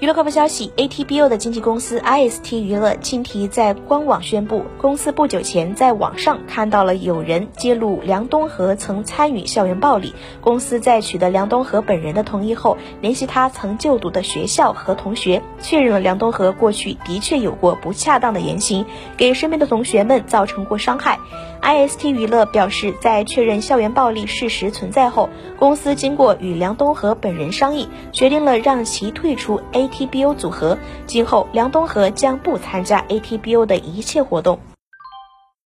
娱乐快报消息，ATBO 的经纪公司 IST 娱乐近期在官网宣布，公司不久前在网上看到了有人揭露梁东和曾参与校园暴力。公司在取得梁东和本人的同意后，联系他曾就读的学校和同学，确认了梁东和过去的确有过不恰当的言行，给身边的同学们造成过伤害。IST 娱乐表示，在确认校园暴力事实存在后，公司经过与梁东和本人商议，决定了让其退出 A ATBO 组合。今后，梁东河将不参加 ATBO 的一切活动。